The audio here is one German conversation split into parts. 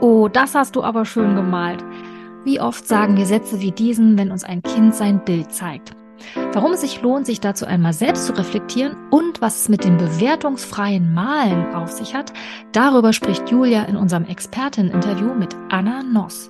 Oh, das hast du aber schön gemalt. Wie oft sagen wir Sätze wie diesen, wenn uns ein Kind sein Bild zeigt? Warum es sich lohnt, sich dazu einmal selbst zu reflektieren und was es mit dem bewertungsfreien Malen auf sich hat, darüber spricht Julia in unserem Experteninterview mit Anna Noss.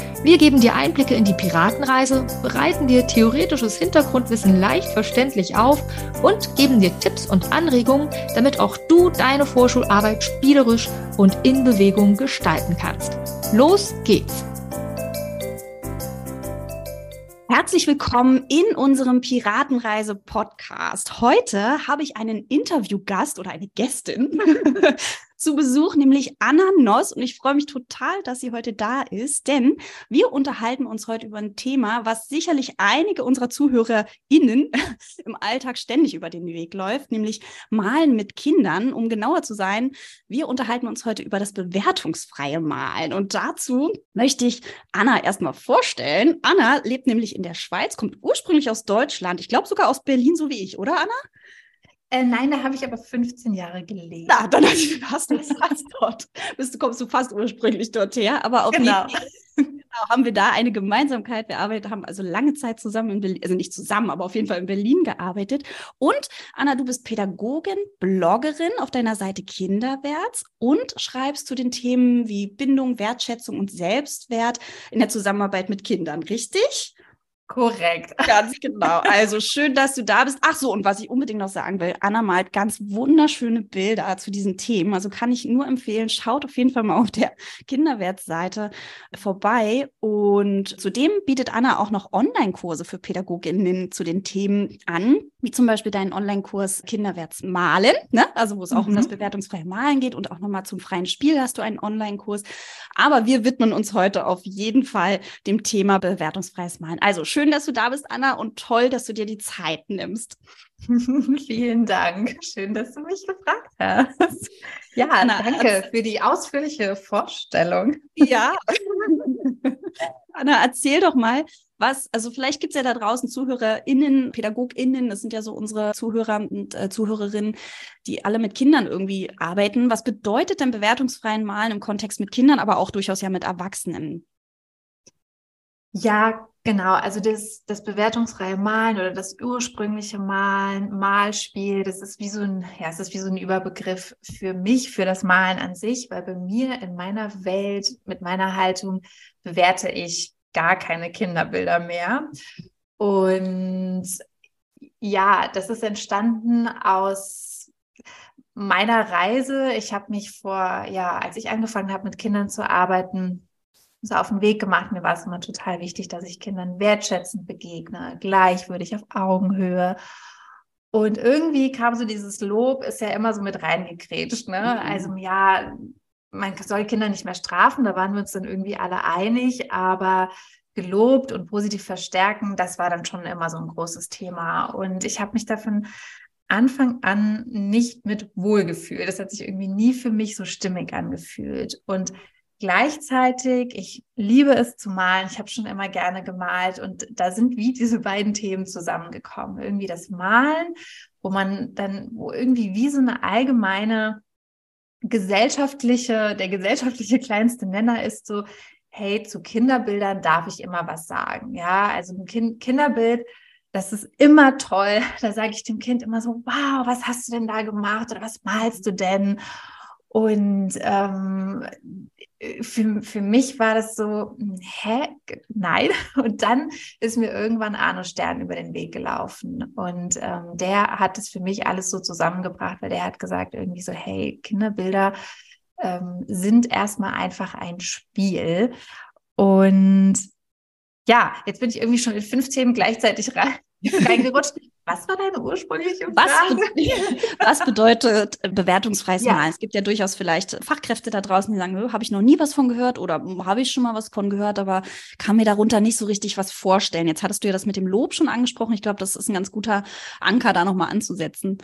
Wir geben dir Einblicke in die Piratenreise, bereiten dir theoretisches Hintergrundwissen leicht verständlich auf und geben dir Tipps und Anregungen, damit auch du deine Vorschularbeit spielerisch und in Bewegung gestalten kannst. Los geht's! Herzlich willkommen in unserem Piratenreise-Podcast. Heute habe ich einen Interviewgast oder eine Gästin zu Besuch, nämlich Anna Noss. Und ich freue mich total, dass sie heute da ist, denn wir unterhalten uns heute über ein Thema, was sicherlich einige unserer ZuhörerInnen im Alltag ständig über den Weg läuft, nämlich Malen mit Kindern. Um genauer zu sein, wir unterhalten uns heute über das bewertungsfreie Malen. Und dazu möchte ich Anna erstmal vorstellen. Anna lebt nämlich in der Schweiz, kommt ursprünglich aus Deutschland. Ich glaube sogar aus Berlin, so wie ich, oder Anna? Äh, nein, da habe ich aber 15 Jahre gelebt. Na, dann hast du fast dort. Bist du, kommst du fast ursprünglich dort her. Aber auf genau. jeden Fall genau, haben wir da eine Gemeinsamkeit. Wir arbeitet, haben also lange Zeit zusammen in Berlin, also nicht zusammen, aber auf jeden Fall in Berlin gearbeitet. Und Anna, du bist Pädagogin, Bloggerin auf deiner Seite Kinderwärts und schreibst zu den Themen wie Bindung, Wertschätzung und Selbstwert in der Zusammenarbeit mit Kindern, richtig? Korrekt. Ganz genau. Also schön, dass du da bist. Ach so, und was ich unbedingt noch sagen will, Anna malt ganz wunderschöne Bilder zu diesen Themen. Also kann ich nur empfehlen, schaut auf jeden Fall mal auf der Kinderwertseite vorbei. Und zudem bietet Anna auch noch Online-Kurse für Pädagoginnen zu den Themen an, wie zum Beispiel deinen Online-Kurs Kinderwärts malen, ne? also wo es auch mhm. um das mhm. bewertungsfreie Malen geht und auch nochmal zum freien Spiel hast du einen Online-Kurs. Aber wir widmen uns heute auf jeden Fall dem Thema bewertungsfreies Malen. Also schön, dass du da bist, Anna, und toll, dass du dir die Zeit nimmst. Vielen Dank. Schön, dass du mich gefragt hast. Ja, Anna, danke für die ausführliche Vorstellung. Ja. Anna, erzähl doch mal, was, also vielleicht gibt es ja da draußen ZuhörerInnen, PädagogInnen, das sind ja so unsere Zuhörer und äh, Zuhörerinnen, die alle mit Kindern irgendwie arbeiten. Was bedeutet denn bewertungsfreien Malen im Kontext mit Kindern, aber auch durchaus ja mit Erwachsenen? Ja, genau. Also das, das bewertungsfreie Malen oder das ursprüngliche Malen, Malspiel, das ist wie so ein, ja, es ist wie so ein Überbegriff für mich, für das Malen an sich, weil bei mir in meiner Welt, mit meiner Haltung bewerte ich gar keine Kinderbilder mehr. Und ja, das ist entstanden aus meiner Reise. Ich habe mich vor, ja, als ich angefangen habe, mit Kindern zu arbeiten, so auf den Weg gemacht. Mir war es immer total wichtig, dass ich Kindern wertschätzend begegne, gleichwürdig auf Augenhöhe. Und irgendwie kam so dieses Lob, ist ja immer so mit reingekrätscht. Ne? Mhm. Also ja, man soll Kinder nicht mehr strafen, da waren wir uns dann irgendwie alle einig, aber gelobt und positiv verstärken, das war dann schon immer so ein großes Thema. Und ich habe mich davon Anfang an nicht mit wohlgefühlt. Das hat sich irgendwie nie für mich so stimmig angefühlt. Und gleichzeitig, ich liebe es zu malen. Ich habe schon immer gerne gemalt und da sind wie diese beiden Themen zusammengekommen. Irgendwie das Malen, wo man dann, wo irgendwie wie so eine allgemeine gesellschaftliche, der gesellschaftliche kleinste Nenner ist so, hey, zu Kinderbildern darf ich immer was sagen. Ja, also ein kind Kinderbild, das ist immer toll. Da sage ich dem Kind immer so, wow, was hast du denn da gemacht oder was malst du denn? Und ähm, für, für mich war das so, hä, nein. Und dann ist mir irgendwann Arno Stern über den Weg gelaufen. Und ähm, der hat es für mich alles so zusammengebracht, weil der hat gesagt irgendwie so, hey, Kinderbilder ähm, sind erstmal einfach ein Spiel. Und ja, jetzt bin ich irgendwie schon in fünf Themen gleichzeitig rein, reingerutscht. Was war deine ursprüngliche Frage? Was, was bedeutet bewertungsfreies Ja. Malen? Es gibt ja durchaus vielleicht Fachkräfte da draußen, die sagen, habe ich noch nie was von gehört oder habe ich schon mal was von gehört, aber kann mir darunter nicht so richtig was vorstellen. Jetzt hattest du ja das mit dem Lob schon angesprochen. Ich glaube, das ist ein ganz guter Anker, da nochmal anzusetzen.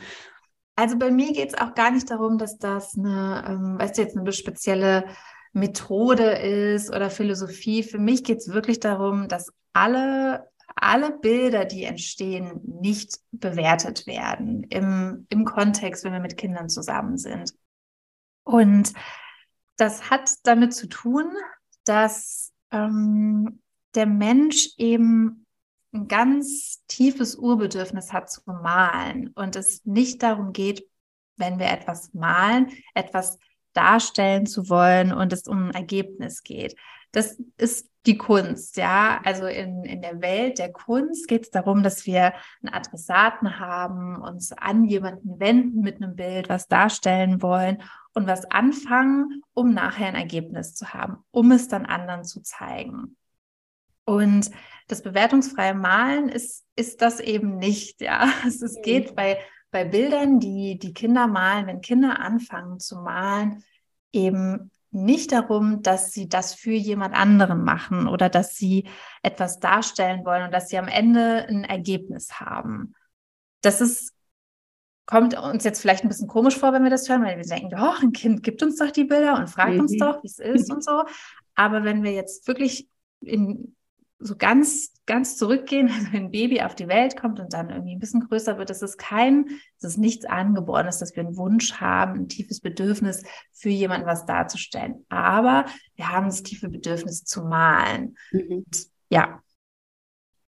Also bei mir geht es auch gar nicht darum, dass das eine, ähm, weißt du, jetzt eine spezielle Methode ist oder Philosophie. Für mich geht es wirklich darum, dass alle, alle Bilder, die entstehen, nicht bewertet werden im, im Kontext, wenn wir mit Kindern zusammen sind. Und das hat damit zu tun, dass ähm, der Mensch eben ein ganz tiefes Urbedürfnis hat zu malen und es nicht darum geht, wenn wir etwas malen, etwas darstellen zu wollen und es um ein Ergebnis geht. Das ist die Kunst, ja. Also in, in der Welt der Kunst geht es darum, dass wir einen Adressaten haben, uns an jemanden wenden mit einem Bild, was darstellen wollen und was anfangen, um nachher ein Ergebnis zu haben, um es dann anderen zu zeigen. Und das bewertungsfreie Malen ist, ist das eben nicht, ja. Es, es geht bei, bei Bildern, die die Kinder malen, wenn Kinder anfangen zu malen, eben nicht darum, dass sie das für jemand anderen machen oder dass sie etwas darstellen wollen und dass sie am Ende ein Ergebnis haben. Das ist, kommt uns jetzt vielleicht ein bisschen komisch vor, wenn wir das hören, weil wir denken, doch, ein Kind gibt uns doch die Bilder und fragt uns Mhm. doch, wie es ist und so. Aber wenn wir jetzt wirklich in so ganz, ganz zurückgehen, also wenn ein Baby auf die Welt kommt und dann irgendwie ein bisschen größer wird, das ist kein, das ist nichts Angeborenes, dass wir einen Wunsch haben, ein tiefes Bedürfnis für jemanden was darzustellen. Aber wir haben das tiefe Bedürfnis zu malen. Ja,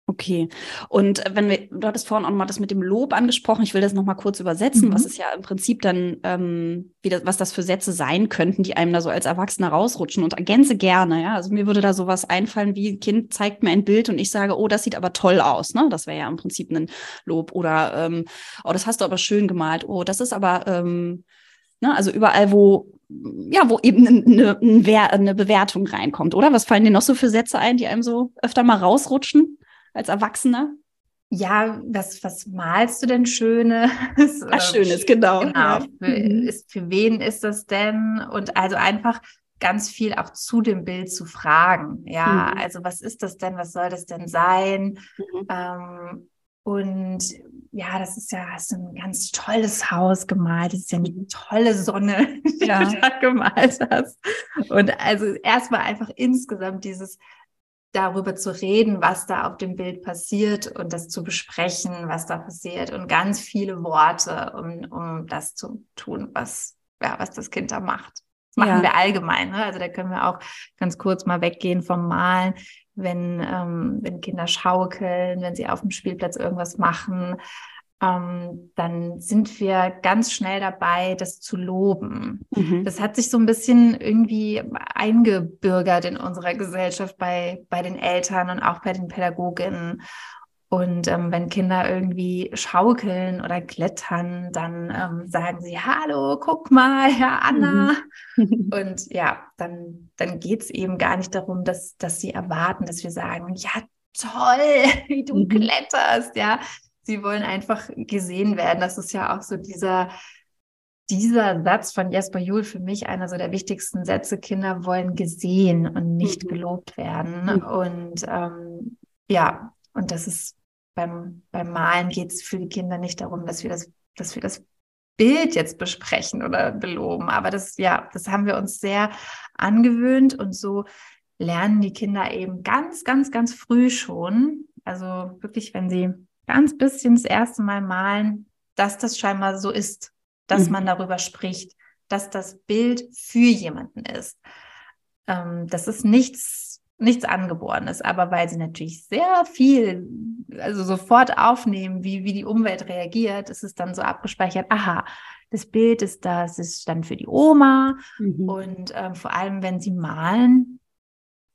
Okay. Und wenn wir, du hattest vorhin auch noch mal das mit dem Lob angesprochen. Ich will das noch mal kurz übersetzen, Mhm. was es ja im Prinzip dann, ähm, wie das, was das für Sätze sein könnten, die einem da so als Erwachsener rausrutschen und ergänze gerne, ja. Also mir würde da sowas einfallen, wie ein Kind zeigt mir ein Bild und ich sage, oh, das sieht aber toll aus, ne? Das wäre ja im Prinzip ein Lob. Oder, ähm, oh, das hast du aber schön gemalt. Oh, das ist aber, ähm, ne? Also überall, wo, ja, wo eben eine, eine, eine Bewertung reinkommt, oder? Was fallen dir noch so für Sätze ein, die einem so öfter mal rausrutschen? Als Erwachsener? ja, was, was malst du denn Schönes? Oder Schönes, genau. Genau. Ja. Für, Mhm. ist, für wen ist das denn? Und also einfach ganz viel auch zu dem Bild zu fragen. Ja, Mhm. also was ist das denn? Was soll das denn sein? Mhm. Ähm, und ja, das ist ja hast du ein ganz tolles Haus gemalt. Das ist ja eine tolle Sonne, die Ja. du da gemalt hast. Und also erstmal einfach insgesamt dieses darüber zu reden, was da auf dem Bild passiert und das zu besprechen, was da passiert und ganz viele Worte, um, um das zu tun, was, ja, was das Kind da macht. Das machen Ja. wir allgemein. Ne? Also da können wir auch ganz kurz mal weggehen vom Malen, wenn, ähm, wenn Kinder schaukeln, wenn sie auf dem Spielplatz irgendwas machen. Ähm, dann sind wir ganz schnell dabei, das zu loben. Mhm. Das hat sich so ein bisschen irgendwie eingebürgert in unserer Gesellschaft bei, bei den Eltern und auch bei den Pädagoginnen. Und ähm, wenn Kinder irgendwie schaukeln oder klettern, dann ähm, sagen sie, hallo, guck mal, Herr Anna. Und ja, dann, dann geht es eben gar nicht darum, dass, dass sie erwarten, dass wir sagen, ja, toll, wie du Mhm. kletterst, ja. Sie wollen einfach gesehen werden. Das ist ja auch so dieser, dieser Satz von Jesper Juhl für mich einer so der wichtigsten Sätze. Kinder wollen gesehen und nicht Mhm. gelobt werden. Mhm. Und ähm, ja, und das ist beim, beim Malen geht es für die Kinder nicht darum, dass wir das, dass wir das Bild jetzt besprechen oder beloben. Aber das, ja, das haben wir uns sehr angewöhnt und so lernen die Kinder eben ganz, ganz, ganz früh schon. Also wirklich, wenn sie ganz bisschen das erste Mal malen, dass das scheinbar so ist, dass Mhm. man darüber spricht, dass das Bild für jemanden ist. Ähm, das ist nichts, nichts Angeborenes, aber weil sie natürlich sehr viel, also sofort aufnehmen, wie, wie die Umwelt reagiert, ist es dann so abgespeichert, aha, das Bild ist das, ist dann für die Oma, Mhm. und ähm, vor allem, wenn sie malen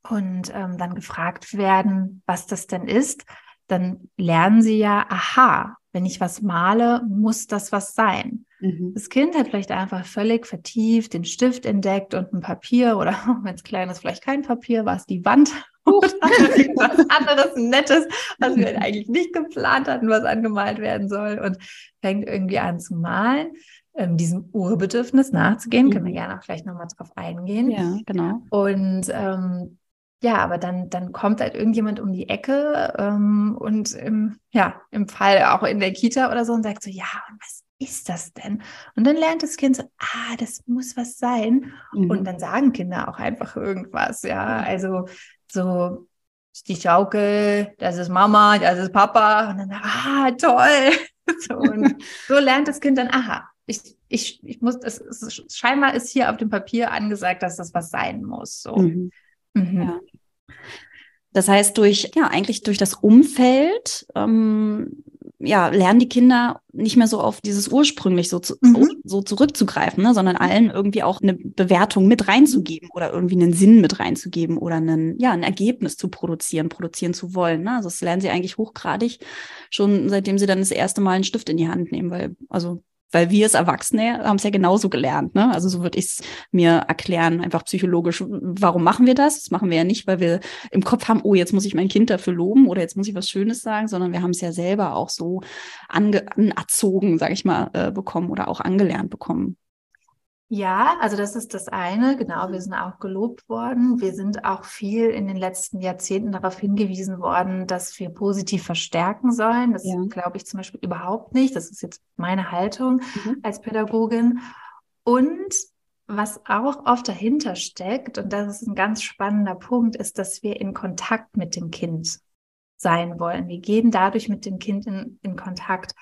und ähm, dann gefragt werden, was das denn ist, dann lernen sie ja, aha, wenn ich was male, muss das was sein. Mhm. Das Kind hat vielleicht einfach völlig vertieft den Stift entdeckt und ein Papier oder wenn es klein ist, vielleicht kein Papier, war es die Wand oder irgendwas anderes Nettes, was wir eigentlich nicht geplant hatten, was angemalt werden soll und fängt irgendwie an zu malen, ähm, diesem Urbedürfnis nachzugehen. Mhm. Können wir gerne auch gleich nochmal drauf eingehen. Ja, genau. Und ähm, ja, aber dann, dann kommt halt irgendjemand um die Ecke ähm, und im, ja, im Fall auch in der Kita oder so und sagt so, ja, und was ist das denn? Und dann lernt das Kind so, ah, das muss was sein. Mhm. Und dann sagen Kinder auch einfach irgendwas, ja. Also so die Schaukel, das ist Mama, das ist Papa. Und dann, ah, toll. so, und so lernt das Kind dann, aha, ich, ich, ich muss, das ist, scheinbar ist hier auf dem Papier angesagt, dass das was sein muss. So. Mhm. Mhm. Ja. Das heißt, durch, ja, eigentlich durch das Umfeld, ähm, ja, lernen die Kinder nicht mehr so auf dieses ursprünglich so, zu, mhm. so zurückzugreifen, ne, sondern allen irgendwie auch eine Bewertung mit reinzugeben oder irgendwie einen Sinn mit reinzugeben oder einen, ja, ein Ergebnis zu produzieren, produzieren zu wollen. Ne? Also das lernen sie eigentlich hochgradig schon seitdem sie dann das erste Mal einen Stift in die Hand nehmen, weil, also weil wir als Erwachsene haben es ja genauso gelernt. Ne? Also so würde ich es mir erklären, einfach psychologisch. Warum machen wir das? Das machen wir ja nicht, weil wir im Kopf haben, oh, jetzt muss ich mein Kind dafür loben oder jetzt muss ich was Schönes sagen, sondern wir haben es ja selber auch so anerzogen, sage ich mal, äh, bekommen oder auch angelernt bekommen. Ja, also das ist das eine. Genau, wir sind auch gelobt worden. Wir sind auch viel in den letzten Jahrzehnten darauf hingewiesen worden, dass wir positiv verstärken sollen. Das ja. glaube ich zum Beispiel überhaupt nicht. Das ist jetzt meine Haltung mhm. als Pädagogin. Und was auch oft dahinter steckt, und das ist ein ganz spannender Punkt, ist, dass wir in Kontakt mit dem Kind sein wollen. Wir gehen dadurch mit dem Kind in, in Kontakt.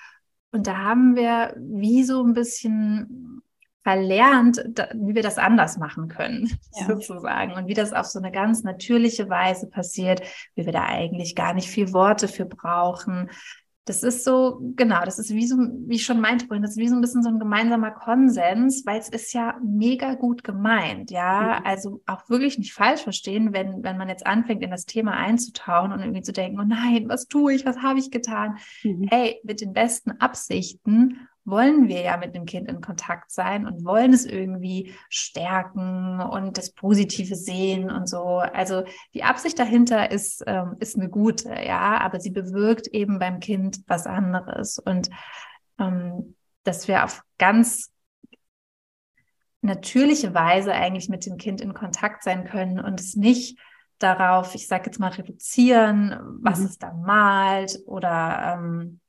Und da haben wir wie so ein bisschen verlernt, da, wie wir das anders machen können, ja. sozusagen. Und wie das auf so eine ganz natürliche Weise passiert, wie wir da eigentlich gar nicht viel Worte für brauchen. Das ist so, genau, das ist wie so, wie ich schon meinte vorhin, das ist wie so ein bisschen so ein gemeinsamer Konsens, weil es ist ja mega gut gemeint, ja. Mhm. Also auch wirklich nicht falsch verstehen, wenn, wenn man jetzt anfängt, in das Thema einzutauchen und irgendwie zu denken, oh nein, was tue ich, was habe ich getan? Mhm. Hey, mit den besten Absichten wollen wir ja mit dem Kind in Kontakt sein und wollen es irgendwie stärken und das Positive sehen und so. Also die Absicht dahinter ist, ähm, ist eine gute, ja, aber sie bewirkt eben beim Kind was anderes. Und ähm, dass wir auf ganz natürliche Weise eigentlich mit dem Kind in Kontakt sein können und es nicht darauf, ich sage jetzt mal, reduzieren, was mhm. es da malt oder ähm,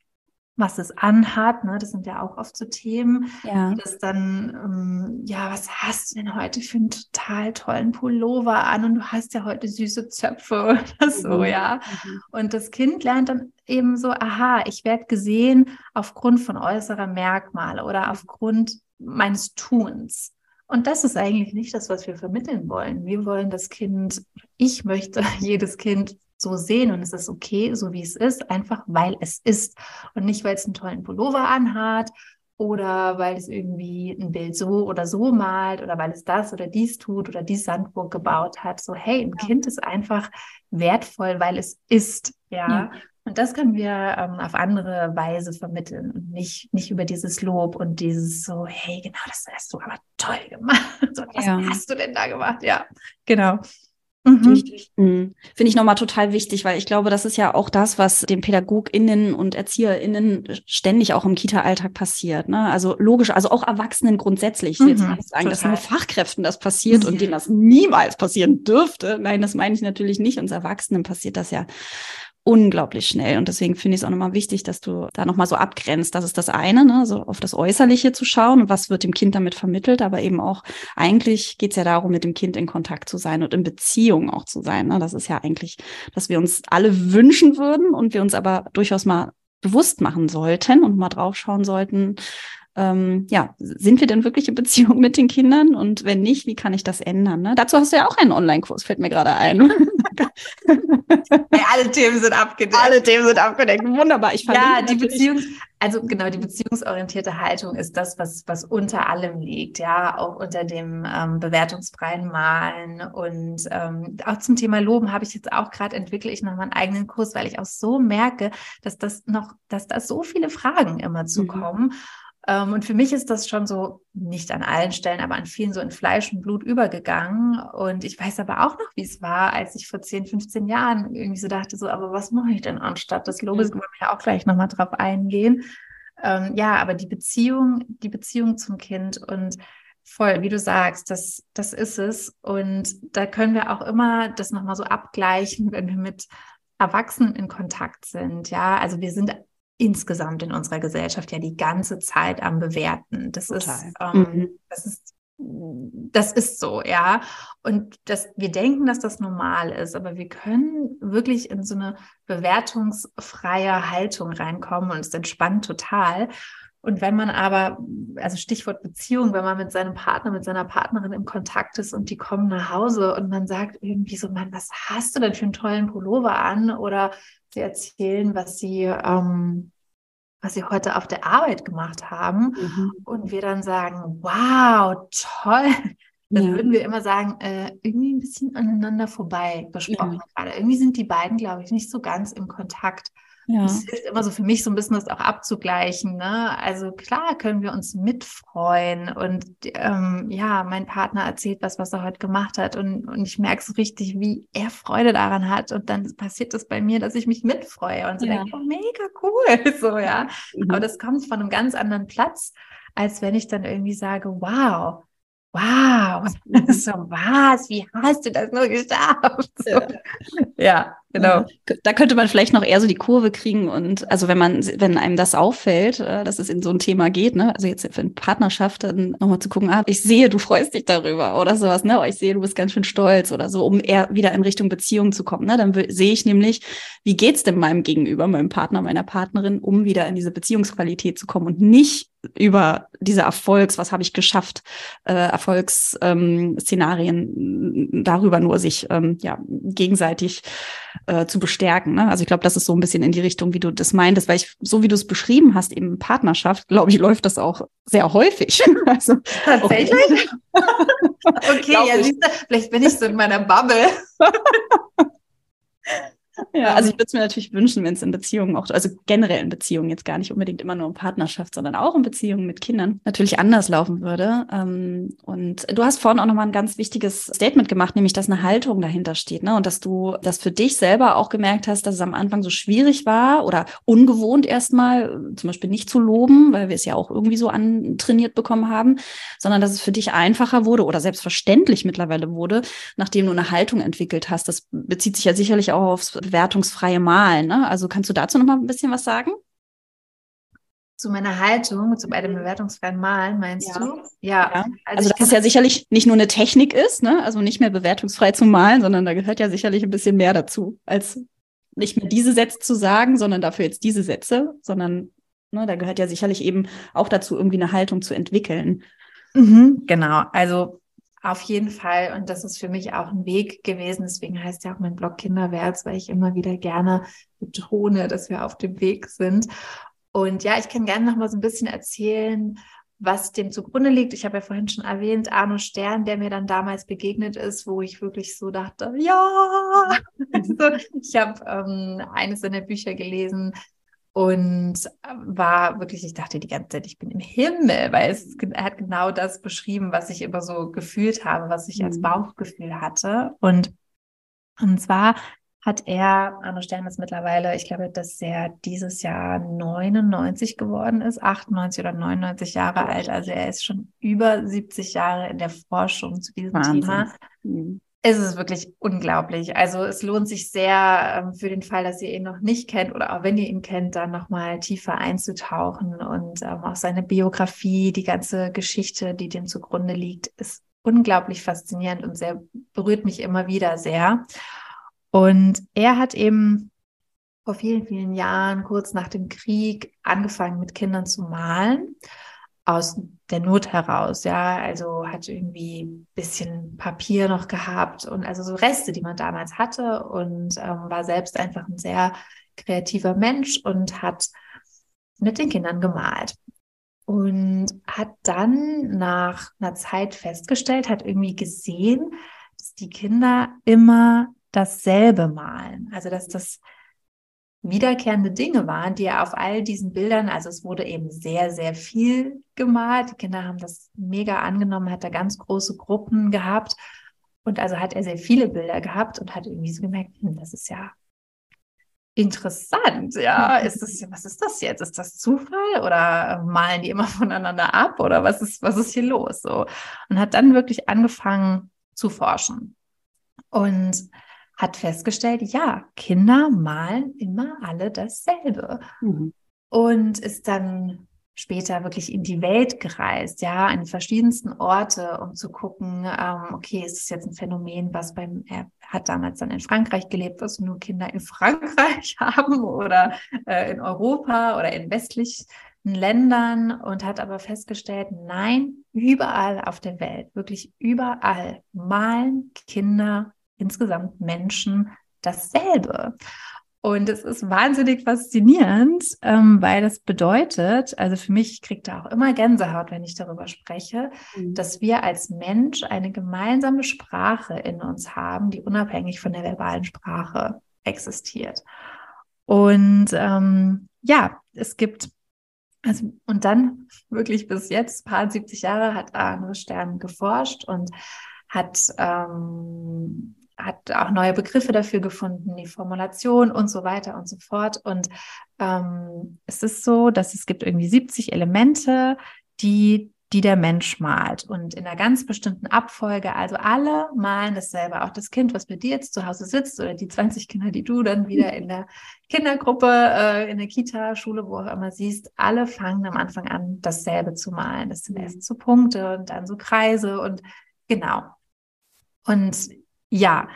was es anhat. Ne? Das sind ja auch oft so Themen, ja. das dann, ähm, ja, was hast du denn heute für einen total tollen Pullover an und du hast ja heute süße Zöpfe oder so, mhm. ja. Mhm. Und das Kind lernt dann eben so, aha, ich werde gesehen aufgrund von äußerer Merkmale oder aufgrund meines Tuns. Und das ist eigentlich nicht das, was wir vermitteln wollen. Wir wollen das Kind, ich möchte jedes Kind so sehen und es ist okay, so wie es ist, einfach weil es ist und nicht, weil es einen tollen Pullover anhat oder weil es irgendwie ein Bild so oder so malt oder weil es das oder dies tut oder die Sandburg gebaut hat. So, hey, ein ja. Kind ist einfach wertvoll, weil es ist, ja. ja. Und das können wir ähm, auf andere Weise vermitteln und nicht, nicht über dieses Lob und dieses so, hey, genau, das hast du aber toll gemacht. So, was ja. hast du denn da gemacht? Ja, genau. Mhm. mhm. Finde ich nochmal total wichtig, weil ich glaube, das ist ja auch das, was den PädagogInnen und ErzieherInnen ständig auch im Kita-Alltag passiert. Ne? Also logisch, also auch Erwachsenen grundsätzlich. Ich will jetzt mhm, nicht sagen, total. dass nur Fachkräften das passiert mhm. und denen das niemals passieren dürfte. Nein, das meine ich natürlich nicht. Uns Erwachsenen passiert das ja unglaublich schnell. Und deswegen finde ich es auch nochmal wichtig, dass du da nochmal so abgrenzt. Das ist das eine, ne? so auf das Äußerliche zu schauen und was wird dem Kind damit vermittelt, aber eben auch, eigentlich geht es ja darum, mit dem Kind in Kontakt zu sein und in Beziehung auch zu sein. Ne? Das ist ja eigentlich, dass wir uns alle wünschen würden und wir uns aber durchaus mal bewusst machen sollten und mal draufschauen sollten, ähm, ja, sind wir denn wirklich in Beziehung mit den Kindern? Und wenn nicht, wie kann ich das ändern? Ne? Dazu hast du ja auch einen Online-Kurs, fällt mir gerade ein. hey, alle Themen sind abgedeckt. Alle Themen sind abgedeckt. Wunderbar. Ich ja, die Beziehungs, also genau, die beziehungsorientierte Haltung ist das, was, was unter allem liegt, ja, auch unter dem ähm, bewertungsfreien Malen und ähm, auch zum Thema Loben habe ich jetzt auch gerade entwickle ich noch meinen eigenen Kurs, weil ich auch so merke, dass das noch, dass da so viele Fragen immer zukommen. Mhm. Ähm, und für mich ist das schon so, nicht an allen Stellen, aber an vielen so in Fleisch und Blut übergegangen. Und ich weiß aber auch noch, wie es war, als ich vor 10, 15 Jahren irgendwie so dachte, so, aber was mache ich denn anstatt des Lobes? Mhm. Wollen wir ja auch gleich nochmal drauf eingehen. Ähm, ja, aber die Beziehung, die Beziehung zum Kind und voll, wie du sagst, das, das ist es. Und da können wir auch immer das nochmal so abgleichen, wenn wir mit Erwachsenen in Kontakt sind. Ja, also wir sind insgesamt in unserer Gesellschaft ja die ganze Zeit am Bewerten. Das Total. ist, ähm, mhm. das ist das ist so, ja. Und das, wir denken, dass das normal ist, aber wir können wirklich in so eine bewertungsfreie Haltung reinkommen und es entspannt total. Und wenn man aber, also Stichwort Beziehung, wenn man mit seinem Partner, mit seiner Partnerin im Kontakt ist und die kommen nach Hause und man sagt irgendwie so, Mann, was hast du denn für einen tollen Pullover an? Oder sie erzählen, was sie, ähm, was sie heute auf der Arbeit gemacht haben. Mhm. Und wir dann sagen, wow, toll. Dann ja. würden wir immer sagen, äh, irgendwie ein bisschen aneinander vorbei gesprochen ja. gerade. Irgendwie sind die beiden, glaube ich, nicht so ganz im Kontakt. Ja. Es hilft immer so für mich so ein bisschen das auch abzugleichen. Ne? Also klar können wir uns mitfreuen und ähm, ja, mein Partner erzählt was, was er heute gemacht hat und, und ich merke so richtig, wie er Freude daran hat und dann passiert das bei mir, dass ich mich mitfreue und so ja. denke, oh, mega cool, so ja. Mhm. Aber das kommt von einem ganz anderen Platz, als wenn ich dann irgendwie sage, wow, wow, so was, wie hast du das nur geschafft? Ja. ja. Genau. Da könnte man vielleicht noch eher so die Kurve kriegen und also wenn man, wenn einem das auffällt, äh, dass es in so ein Thema geht, ne, also jetzt für eine Partnerschaft dann nochmal zu gucken, ah, ich sehe, du freust dich darüber oder sowas, ne, oh, ich sehe, du bist ganz schön stolz oder so, um eher wieder in Richtung Beziehung zu kommen, ne, dann sehe ich nämlich, wie geht's denn meinem Gegenüber, meinem Partner, meiner Partnerin, um wieder in diese Beziehungsqualität zu kommen und nicht über diese Erfolgs, was habe ich geschafft, äh, Erfolgsszenarien ähm, darüber nur sich ähm, ja gegenseitig äh, zu bestärken. Ne? Also ich glaube, das ist so ein bisschen in die Richtung, wie du das meintest, weil ich, so wie du es beschrieben hast, eben Partnerschaft, glaube ich, läuft das auch sehr häufig. also, Tatsächlich? Okay, okay ja, siehst du, vielleicht bin ich so in meiner Bubble. Ja, also ich würde es mir natürlich wünschen, wenn es in Beziehungen auch, also generell in Beziehungen jetzt gar nicht unbedingt immer nur in Partnerschaft, sondern auch in Beziehungen mit Kindern natürlich anders laufen würde. Ähm, und du hast vorhin auch nochmal ein ganz wichtiges Statement gemacht, nämlich, dass eine Haltung dahinter steht, ne? Und dass du das für dich selber auch gemerkt hast, dass es am Anfang so schwierig war oder ungewohnt erstmal, zum Beispiel nicht zu loben, weil wir es ja auch irgendwie so antrainiert bekommen haben, sondern dass es für dich einfacher wurde oder selbstverständlich mittlerweile wurde, nachdem du eine Haltung entwickelt hast. Das bezieht sich ja sicherlich auch aufs bewertungsfreie Malen. Ne? Also kannst du dazu noch mal ein bisschen was sagen? Zu meiner Haltung, zu bei dem bewertungsfreien Malen, meinst ja. du? Ja. ja. Also, also dass es ja sicherlich nicht nur eine Technik ist, ne? also nicht mehr bewertungsfrei zu malen, sondern da gehört ja sicherlich ein bisschen mehr dazu, als nicht mehr diese Sätze zu sagen, sondern dafür jetzt diese Sätze, sondern ne, da gehört ja sicherlich eben auch dazu, irgendwie eine Haltung zu entwickeln. Mhm, genau. Also auf jeden Fall. Und das ist für mich auch ein Weg gewesen. Deswegen heißt ja auch mein Blog Kinderwärts, weil ich immer wieder gerne betone, dass wir auf dem Weg sind. Und ja, ich kann gerne noch mal so ein bisschen erzählen, was dem zugrunde liegt. Ich habe ja vorhin schon erwähnt, Arno Stern, der mir dann damals begegnet ist, wo ich wirklich so dachte, ja, also, ich habe ähm, eines seiner Bücher gelesen, und war wirklich, ich dachte die ganze Zeit, ich bin im Himmel, weil es, er hat genau das beschrieben, was ich immer so gefühlt habe, was ich als mhm. Bauchgefühl hatte. Und, und zwar hat er, Arno Stern ist mittlerweile, ich glaube, dass er dieses Jahr 99 geworden ist, 98 oder 99 Jahre alt. Also er ist schon über 70 Jahre in der Forschung zu diesem Wahnsinn. Thema. Mhm. Es ist wirklich unglaublich. Also es lohnt sich sehr ähm, für den Fall, dass ihr ihn noch nicht kennt oder auch wenn ihr ihn kennt, dann nochmal tiefer einzutauchen und ähm, auch seine Biografie, die ganze Geschichte, die dem zugrunde liegt, ist unglaublich faszinierend und sehr berührt mich immer wieder sehr. Und er hat eben vor vielen, vielen Jahren, kurz nach dem Krieg, angefangen mit Kindern zu malen aus der Not heraus, ja, also hat irgendwie ein bisschen Papier noch gehabt und also so Reste, die man damals hatte und ähm, war selbst einfach ein sehr kreativer Mensch und hat mit den Kindern gemalt und hat dann nach einer Zeit festgestellt, hat irgendwie gesehen, dass die Kinder immer dasselbe malen, also dass das wiederkehrende Dinge waren, die er auf all diesen Bildern, also es wurde eben sehr, sehr viel gemalt. Die Kinder haben das mega angenommen, hat da ganz große Gruppen gehabt. Und also hat er sehr viele Bilder gehabt und hat irgendwie so gemerkt, hm, das ist ja interessant, ja. Ist das, was ist das jetzt? Ist das Zufall oder malen die immer voneinander ab oder was ist, was ist hier los? So. Und hat dann wirklich angefangen zu forschen. Und hat festgestellt, ja, Kinder malen immer alle dasselbe. Mhm. Und ist dann später wirklich in die Welt gereist, ja, an verschiedensten Orte, um zu gucken, ähm, okay, ist es jetzt ein Phänomen, was beim, er hat damals dann in Frankreich gelebt, was nur Kinder in Frankreich haben oder äh, in Europa oder in westlichen Ländern und hat aber festgestellt, nein, überall auf der Welt, wirklich überall malen Kinder insgesamt Menschen dasselbe. Und es ist wahnsinnig faszinierend, ähm, weil das bedeutet, also für mich kriegt da auch immer Gänsehaut, wenn ich darüber spreche, mhm. dass wir als Mensch eine gemeinsame Sprache in uns haben, die unabhängig von der verbalen Sprache existiert. Und ähm, ja, es gibt, also, und dann wirklich bis jetzt, paar 70 Jahre, hat Arne Stern geforscht und hat ähm, hat auch neue Begriffe dafür gefunden, die Formulation und so weiter und so fort. Und ähm, es ist so, dass es gibt irgendwie 70 Elemente, die die der Mensch malt. Und in einer ganz bestimmten Abfolge, also alle malen dasselbe. Auch das Kind, was bei dir jetzt zu Hause sitzt oder die 20 Kinder, die du dann wieder in der Kindergruppe, äh, in der Kita, Schule, wo auch immer siehst, alle fangen am Anfang an, dasselbe zu malen. Das sind erst so Punkte und dann so Kreise und genau. Und ja,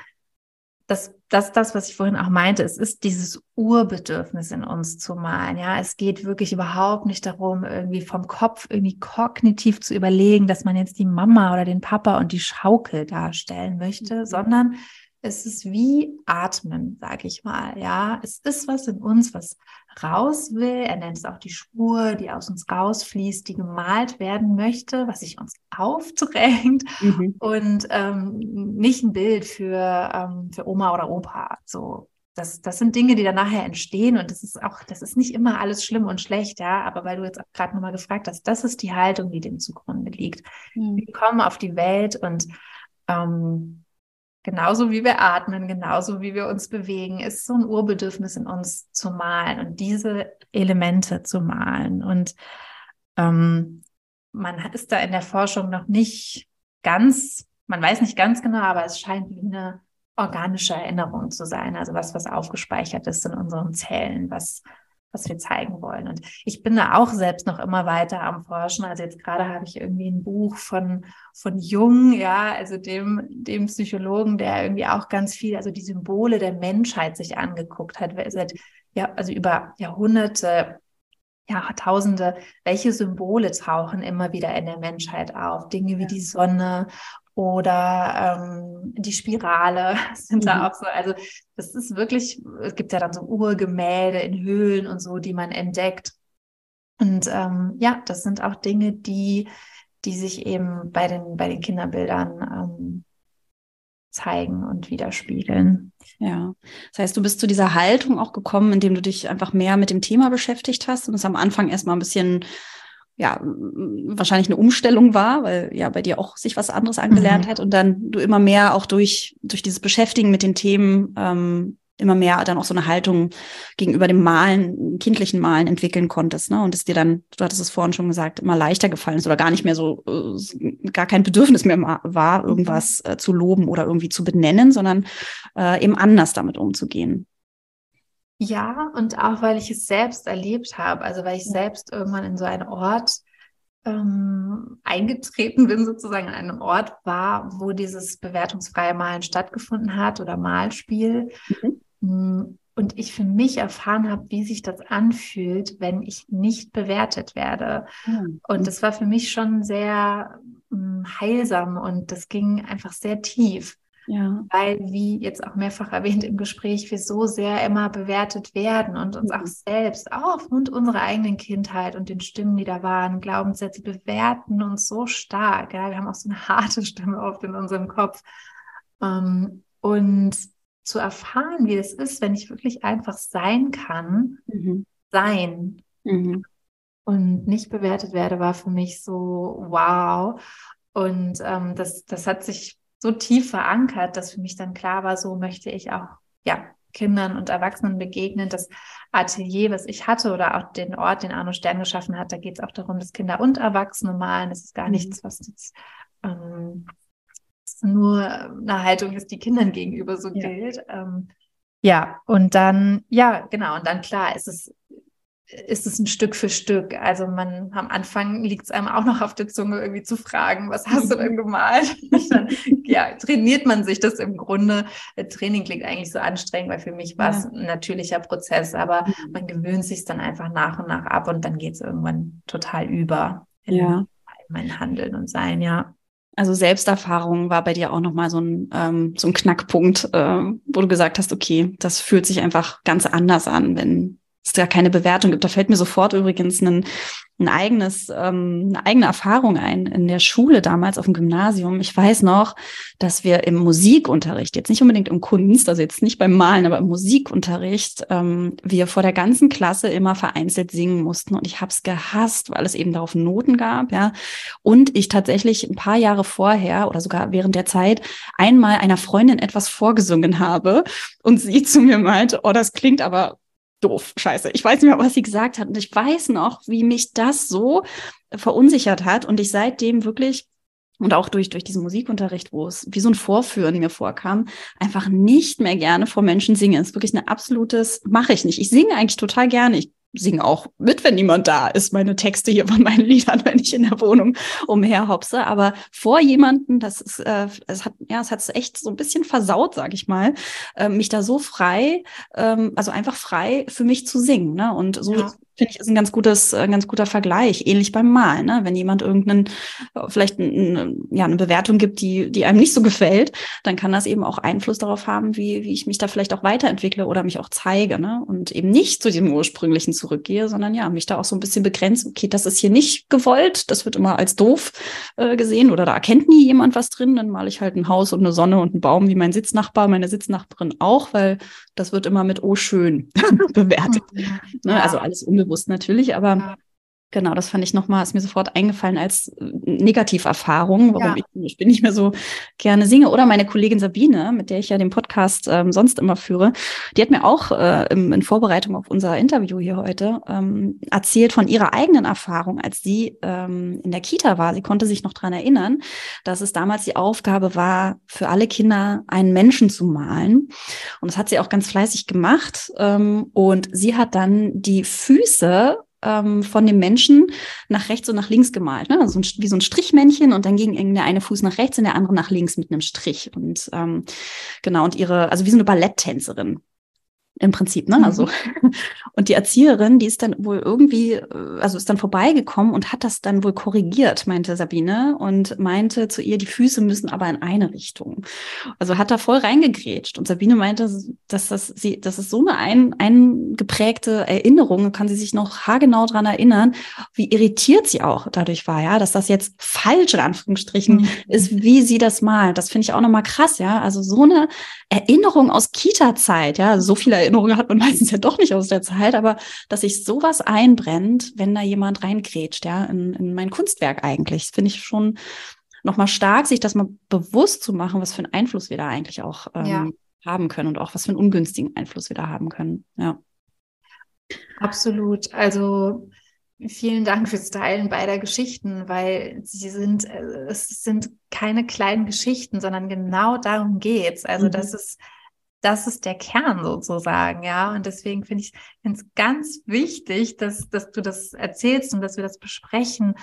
das, das, das, was ich vorhin auch meinte, es ist dieses Urbedürfnis in uns zu malen. Ja, es geht wirklich überhaupt nicht darum, irgendwie vom Kopf irgendwie kognitiv zu überlegen, dass man jetzt die Mama oder den Papa und die Schaukel darstellen möchte, mhm. sondern es ist wie Atmen, sage ich mal. Ja, es ist was in uns, was raus will. Er nennt es auch die Spur, die aus uns rausfließt, die gemalt werden möchte, was sich uns aufdrängt mhm. und ähm, nicht ein Bild für, ähm, für Oma oder Opa. So, das, das sind Dinge, die dann nachher entstehen und das ist auch, das ist nicht immer alles schlimm und schlecht, ja, aber weil du jetzt auch gerade nochmal gefragt hast, das ist die Haltung, die dem zugrunde liegt. Mhm. Wir kommen auf die Welt und ähm, Genauso wie wir atmen, genauso wie wir uns bewegen, ist so ein Urbedürfnis in uns zu malen und diese Elemente zu malen. Und ähm, man ist da in der Forschung noch nicht ganz, man weiß nicht ganz genau, aber es scheint wie eine organische Erinnerung zu sein, also was, was aufgespeichert ist in unseren Zellen, was was wir zeigen wollen. Und ich bin da auch selbst noch immer weiter am Forschen. Also jetzt gerade habe ich irgendwie ein Buch von, von Jung, ja, also dem, dem Psychologen, der irgendwie auch ganz viel, also die Symbole der Menschheit sich angeguckt hat, seit, ja, also über Jahrhunderte, Jahrtausende, welche Symbole tauchen immer wieder in der Menschheit auf? Dinge wie die Sonne oder ähm, die Spirale sind mhm. da auch so. Also das ist wirklich, es gibt ja dann so Urgemälde in Höhlen und so, die man entdeckt. Und ähm, ja, das sind auch Dinge, die, die sich eben bei den, bei den Kinderbildern ähm, zeigen und widerspiegeln. Ja, das heißt, du bist zu dieser Haltung auch gekommen, indem du dich einfach mehr mit dem Thema beschäftigt hast und es am Anfang erstmal ein bisschen ja, wahrscheinlich eine Umstellung war, weil ja bei dir auch sich was anderes angelernt mhm. hat und dann du immer mehr auch durch, durch dieses Beschäftigen mit den Themen ähm, immer mehr dann auch so eine Haltung gegenüber dem Malen, kindlichen Malen entwickeln konntest, ne? Und es dir dann, du hattest es vorhin schon gesagt, immer leichter gefallen ist oder gar nicht mehr so, äh, gar kein Bedürfnis mehr war, mhm. irgendwas äh, zu loben oder irgendwie zu benennen, sondern äh, eben anders damit umzugehen. Ja, und auch weil ich es selbst erlebt habe, also weil ich selbst irgendwann in so einen Ort ähm, eingetreten bin, sozusagen an einem Ort war, wo dieses bewertungsfreie Malen stattgefunden hat oder Malspiel. Mhm. Mm, und ich für mich erfahren habe, wie sich das anfühlt, wenn ich nicht bewertet werde. Mhm. Und das war für mich schon sehr ähm, heilsam und das ging einfach sehr tief. Ja. Weil, wie jetzt auch mehrfach erwähnt im Gespräch, wir so sehr immer bewertet werden und uns auch mhm. selbst, auch aufgrund unserer eigenen Kindheit und den Stimmen, die da waren, Glaubenssätze bewerten uns so stark. Ja? Wir haben auch so eine harte Stimme oft in unserem Kopf. Ähm, und zu erfahren, wie es ist, wenn ich wirklich einfach sein kann, mhm. sein mhm. und nicht bewertet werde, war für mich so wow. Und ähm, das, das hat sich so tief verankert, dass für mich dann klar war, so möchte ich auch ja, Kindern und Erwachsenen begegnen. Das Atelier, was ich hatte oder auch den Ort, den Arno Stern geschaffen hat, da geht es auch darum, dass Kinder und Erwachsene malen. Das ist gar mhm. nichts, was jetzt ähm, nur eine Haltung ist, die Kindern gegenüber so ja. gilt. Ähm, ja, und dann, ja, genau, und dann klar, ist es ist es ein Stück für Stück. Also man am Anfang liegt es einem auch noch auf der Zunge, irgendwie zu fragen, was hast du denn gemalt? dann, ja, trainiert man sich das im Grunde. Training klingt eigentlich so anstrengend, weil für mich war es ja. ein natürlicher Prozess, aber mhm. man gewöhnt sich dann einfach nach und nach ab und dann geht es irgendwann total über in, ja. in mein Handeln und Sein, ja. Also Selbsterfahrung war bei dir auch nochmal so ein, ähm, so ein Knackpunkt, äh, wo du gesagt hast, okay, das fühlt sich einfach ganz anders an, wenn es da keine Bewertung gibt. Da fällt mir sofort übrigens ein, ein eigenes, ähm, eine eigene Erfahrung ein in der Schule damals auf dem Gymnasium. Ich weiß noch, dass wir im Musikunterricht, jetzt nicht unbedingt im Kunst, also jetzt nicht beim Malen, aber im Musikunterricht, ähm, wir vor der ganzen Klasse immer vereinzelt singen mussten. Und ich habe es gehasst, weil es eben darauf Noten gab, ja. Und ich tatsächlich ein paar Jahre vorher oder sogar während der Zeit einmal einer Freundin etwas vorgesungen habe und sie zu mir meinte, oh, das klingt aber doof, scheiße. Ich weiß nicht mehr, was sie gesagt hat. Und ich weiß noch, wie mich das so verunsichert hat und ich seitdem wirklich und auch durch, durch diesen Musikunterricht, wo es wie so ein Vorführen mir vorkam, einfach nicht mehr gerne vor Menschen singe. Das ist wirklich ein absolutes, mache ich nicht. Ich singe eigentlich total gerne. Ich singe auch mit, wenn niemand da ist, meine Texte hier von meinen Liedern, wenn ich in der Wohnung umherhopse. Aber vor jemanden, das ist, äh, es hat, ja, es hat es echt so ein bisschen versaut, sag ich mal, äh, mich da so frei, ähm, also einfach frei für mich zu singen. Ne? Und so ja finde ich, ist ein ganz gutes, ein ganz guter Vergleich. Ähnlich beim Malen, ne? Wenn jemand irgendeinen, vielleicht ein, ja, eine Bewertung gibt, die, die einem nicht so gefällt, dann kann das eben auch Einfluss darauf haben, wie, wie ich mich da vielleicht auch weiterentwickle oder mich auch zeige, ne? Und eben nicht zu diesem ursprünglichen zurückgehe, sondern ja, mich da auch so ein bisschen begrenzt. Okay, das ist hier nicht gewollt, das wird immer als doof äh, gesehen oder da erkennt nie jemand was drin, dann male ich halt ein Haus und eine Sonne und einen Baum wie mein Sitznachbar, meine Sitznachbarin auch, weil das wird immer mit oh schön bewertet. Ne? Also alles unbewusst natürlich, aber Genau, das fand ich nochmal, ist mir sofort eingefallen als äh, Negativerfahrung, warum ja. ich nicht mehr so gerne singe. Oder meine Kollegin Sabine, mit der ich ja den Podcast ähm, sonst immer führe, die hat mir auch äh, im, in Vorbereitung auf unser Interview hier heute ähm, erzählt von ihrer eigenen Erfahrung, als sie ähm, in der Kita war. Sie konnte sich noch dran erinnern, dass es damals die Aufgabe war, für alle Kinder einen Menschen zu malen. Und das hat sie auch ganz fleißig gemacht. Ähm, und sie hat dann die Füße ähm, von dem Menschen nach rechts und nach links gemalt. Ne? Also wie so ein Strichmännchen und dann ging der eine Fuß nach rechts und der andere nach links mit einem Strich. Und ähm, genau, und ihre, also wie so eine Balletttänzerin im Prinzip, ne? Also mhm. und die Erzieherin, die ist dann wohl irgendwie, äh, also ist dann vorbeigekommen und hat das dann wohl korrigiert, meinte Sabine und meinte zu ihr, die Füße müssen aber in eine Richtung. Also hat da voll reingegrätscht und Sabine meinte, dass das sie, das ist so eine ein, eingeprägte Erinnerung, kann sie sich noch haargenau dran erinnern, wie irritiert sie auch dadurch war, ja, dass das jetzt falsch in Anführungsstrichen mhm. ist, wie sie das malt. Das finde ich auch nochmal krass, ja. Also so eine Erinnerung aus Kita-Zeit, ja, so viele Erinnerungen hat man meistens ja doch nicht aus der Zeit, aber dass sich sowas einbrennt, wenn da jemand reingrätscht, ja, in, in mein Kunstwerk eigentlich, finde ich schon nochmal stark, sich das mal bewusst zu machen, was für einen Einfluss wir da eigentlich auch ähm, ja. haben können und auch was für einen ungünstigen Einfluss wir da haben können, ja. Absolut. Also Vielen Dank fürs Teilen beider Geschichten, weil sie sind, äh, es sind keine kleinen Geschichten, sondern genau darum geht's. Also mhm. das ist, das ist der Kern sozusagen, ja. Und deswegen finde ich es ganz wichtig, dass, dass du das erzählst und dass wir das besprechen,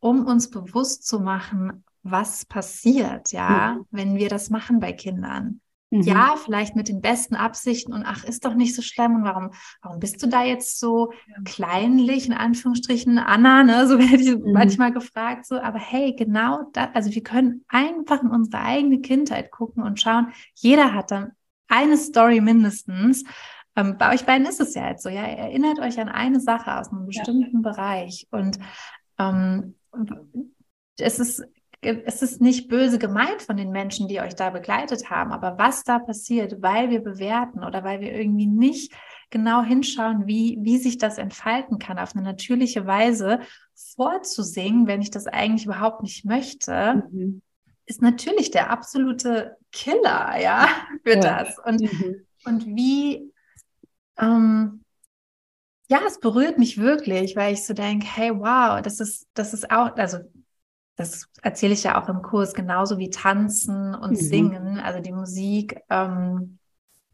um uns bewusst zu machen, was passiert, ja, mhm. wenn wir das machen bei Kindern. Mhm. Ja, vielleicht mit den besten Absichten und ach, ist doch nicht so schlimm und warum, warum bist du da jetzt so kleinlich, in Anführungsstrichen, Anna, ne? So werde ich mhm. manchmal gefragt, so, aber hey, genau das, also wir können einfach in unsere eigene Kindheit gucken und schauen, jeder hat dann eine Story mindestens. Ähm, bei euch beiden ist es ja jetzt so, ja, erinnert euch an eine Sache aus einem bestimmten ja. Bereich und ähm, es ist es ist nicht böse gemeint von den Menschen, die euch da begleitet haben, aber was da passiert, weil wir bewerten oder weil wir irgendwie nicht genau hinschauen, wie, wie sich das entfalten kann, auf eine natürliche Weise vorzusingen, wenn ich das eigentlich überhaupt nicht möchte, mhm. Ist natürlich der absolute Killer, ja, für das. Und, mhm. und wie, ähm, ja, es berührt mich wirklich, weil ich so denke, hey, wow, das ist, das ist auch, also das erzähle ich ja auch im Kurs, genauso wie Tanzen und mhm. Singen, also die Musik ähm,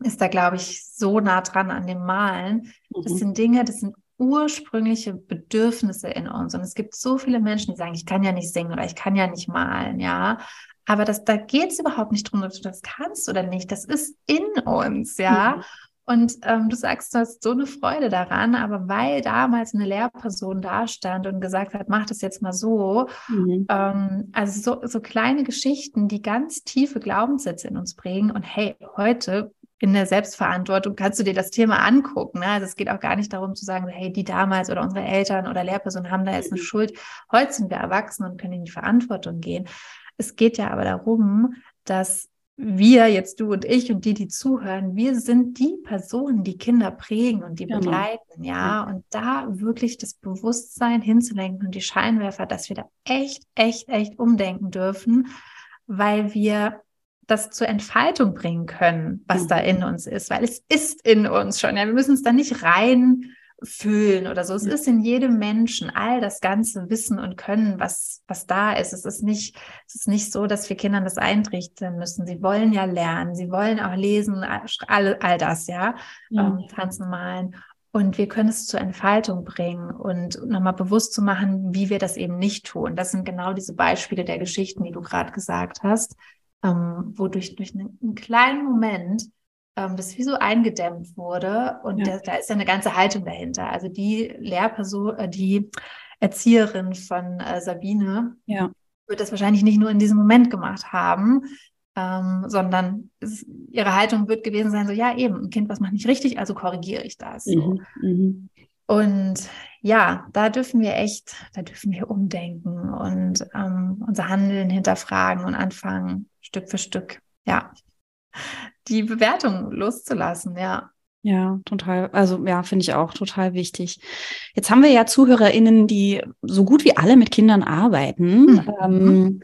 ist da, glaube ich, so nah dran an dem Malen. Mhm. Das sind Dinge, das sind ursprüngliche Bedürfnisse in uns. Und es gibt so viele Menschen, die sagen, ich kann ja nicht singen oder ich kann ja nicht malen, ja. Aber das, da geht es überhaupt nicht darum, ob du das kannst oder nicht. Das ist in uns, ja. Mhm. Und ähm, du sagst, du hast so eine Freude daran, aber weil damals eine Lehrperson da stand und gesagt hat, mach das jetzt mal so, mhm. ähm, also so, so kleine Geschichten, die ganz tiefe Glaubenssätze in uns bringen. Und hey, heute in der Selbstverantwortung kannst du dir das Thema angucken. Ne? Also es geht auch gar nicht darum zu sagen, hey, die damals oder unsere Eltern oder Lehrpersonen haben da jetzt eine mhm. Schuld. Heute sind wir erwachsen und können in die Verantwortung gehen. Es geht ja aber darum, dass wir, jetzt du und ich und die, die zuhören, wir sind die Personen, die Kinder prägen und die genau. begleiten, ja. Und da wirklich das Bewusstsein hinzulenken und die Scheinwerfer, dass wir da echt, echt, echt umdenken dürfen, weil wir das zur Entfaltung bringen können, was mhm. da in uns ist, weil es ist in uns schon. Ja, wir müssen es da nicht rein fühlen oder so. Es ist in jedem Menschen all das ganze Wissen und Können, was, was da ist. Es ist nicht, es ist nicht so, dass wir Kindern das eintrichten müssen. Sie wollen ja lernen, sie wollen auch lesen, all, all das, ja, ja. Ähm, tanzen, malen. Und wir können es zur Entfaltung bringen und nochmal bewusst zu machen, wie wir das eben nicht tun. Das sind genau diese Beispiele der Geschichten, die du gerade gesagt hast, ähm, wodurch durch einen, einen kleinen Moment ähm, das wie so eingedämmt wurde. Und ja. da, da, ist ja eine ganze Haltung dahinter. Also die Lehrperson, äh, die Erzieherin von äh, Sabine ja. wird das wahrscheinlich nicht nur in diesem Moment gemacht haben, ähm, sondern es, ihre Haltung wird gewesen sein, so ja eben, ein Kind, was macht nicht richtig, also korrigiere ich das. So. Mhm, mhm. Und ja, da dürfen wir echt, da dürfen wir umdenken und ähm, unser Handeln hinterfragen und anfangen, Stück für Stück. Ja die Bewertung loszulassen, ja. Ja, total. Also ja, finde ich auch total wichtig. Jetzt haben wir ja ZuhörerInnen, die so gut wie alle mit Kindern arbeiten. Mhm. Ähm,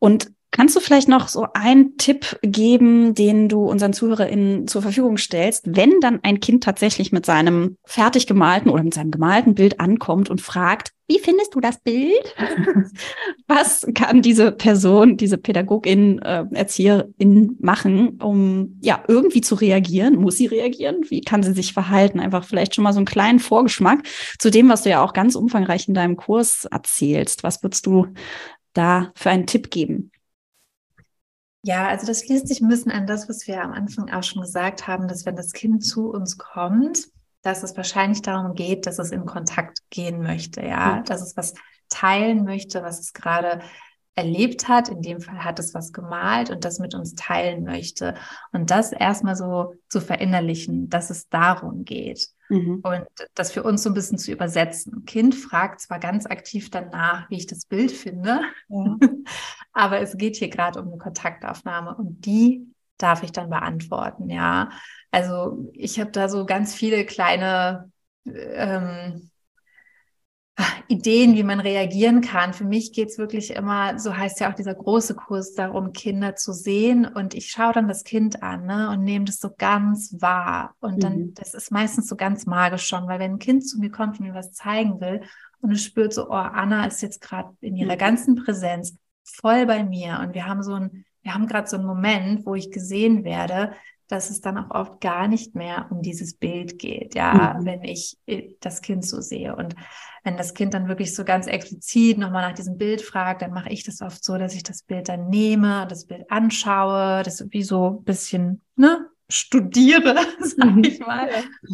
und Kannst du vielleicht noch so einen Tipp geben, den du unseren ZuhörerInnen zur Verfügung stellst, wenn dann ein Kind tatsächlich mit seinem fertig gemalten oder mit seinem gemalten Bild ankommt und fragt, wie findest du das Bild? Was kann diese Person, diese Pädagogin, äh, Erzieherin machen, um ja irgendwie zu reagieren? Muss sie reagieren? Wie kann sie sich verhalten? Einfach vielleicht schon mal so einen kleinen Vorgeschmack zu dem, was du ja auch ganz umfangreich in deinem Kurs erzählst. Was würdest du da für einen Tipp geben? Ja, also das schließt sich ein bisschen an das, was wir am Anfang auch schon gesagt haben, dass wenn das Kind zu uns kommt, dass es wahrscheinlich darum geht, dass es in Kontakt gehen möchte, ja, dass es was teilen möchte, was es gerade erlebt hat. In dem Fall hat es was gemalt und das mit uns teilen möchte. Und das erstmal so zu verinnerlichen, dass es darum geht. Mhm. Und das für uns so ein bisschen zu übersetzen. Kind fragt zwar ganz aktiv danach, wie ich das Bild finde, ja. aber es geht hier gerade um eine Kontaktaufnahme und die darf ich dann beantworten, ja. Also ich habe da so ganz viele kleine ähm, Ideen, wie man reagieren kann. Für mich geht es wirklich immer, so heißt ja auch dieser große Kurs, darum, Kinder zu sehen. Und ich schaue dann das Kind an ne, und nehme das so ganz wahr. Und dann, mhm. das ist meistens so ganz magisch schon, weil wenn ein Kind zu mir kommt und mir was zeigen will und es spürt so, oh, Anna ist jetzt gerade in ihrer mhm. ganzen Präsenz voll bei mir. Und wir haben so ein, wir haben gerade so einen Moment, wo ich gesehen werde, dass es dann auch oft gar nicht mehr um dieses Bild geht, ja, mhm. wenn ich äh, das Kind so sehe. Und wenn das Kind dann wirklich so ganz explizit nochmal nach diesem Bild fragt, dann mache ich das oft so, dass ich das Bild dann nehme, das Bild anschaue, das wie so ein bisschen, ne, studiere, sag mhm. ich mal,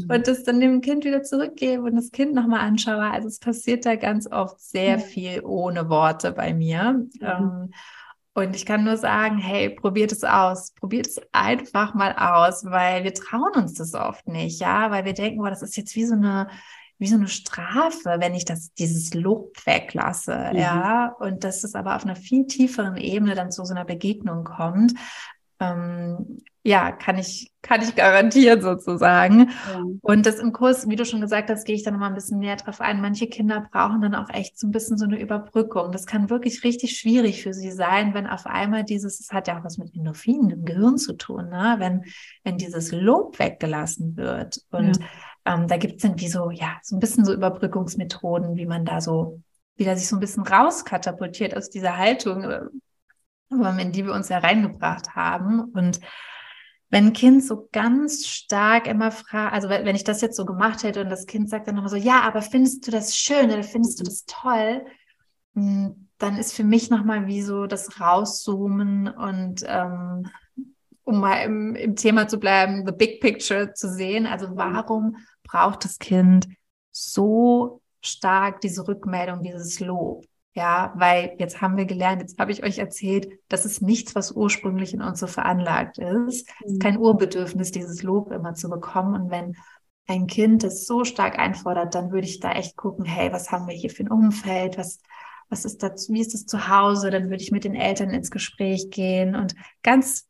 und das dann dem Kind wieder zurückgebe und das Kind nochmal anschaue. Also es passiert da ganz oft sehr viel ohne Worte bei mir. Mhm. Ähm, und ich kann nur sagen, hey, probiert es aus. Probiert es einfach mal aus, weil wir trauen uns das oft nicht, ja, weil wir denken, boah, das ist jetzt wie so eine, wie so eine Strafe, wenn ich das, dieses Lob weglasse, mhm. ja. Und dass es aber auf einer viel tieferen Ebene dann zu so einer Begegnung kommt. Ähm, ja, kann ich, kann ich garantieren sozusagen. Ja. Und das im Kurs, wie du schon gesagt hast, gehe ich da nochmal ein bisschen näher drauf ein. Manche Kinder brauchen dann auch echt so ein bisschen so eine Überbrückung. Das kann wirklich richtig schwierig für sie sein, wenn auf einmal dieses, es hat ja auch was mit Endorphinen im Gehirn zu tun, ne? wenn, wenn dieses Lob weggelassen wird. Und ja. ähm, da gibt es dann wie so, ja, so ein bisschen so Überbrückungsmethoden, wie man da so wieder sich so ein bisschen rauskatapultiert aus dieser Haltung, äh, in die wir uns ja reingebracht haben. Und wenn ein Kind so ganz stark immer fragt, also wenn ich das jetzt so gemacht hätte und das Kind sagt dann nochmal so, ja, aber findest du das schön oder findest du das toll? Hm, dann ist für mich nochmal wie so das Rauszoomen und ähm, um mal im, im Thema zu bleiben, the big picture zu sehen. Also warum braucht das Kind so stark diese Rückmeldung, dieses Lob? Ja, weil jetzt haben wir gelernt, jetzt habe ich euch erzählt, das ist nichts, was ursprünglich in uns so veranlagt ist. Es ist kein Urbedürfnis, dieses Lob immer zu bekommen. Und wenn ein Kind das so stark einfordert, dann würde ich da echt gucken, hey, was haben wir hier für ein Umfeld? Was, was ist das, wie ist es zu Hause? Dann würde ich mit den Eltern ins Gespräch gehen und ganz,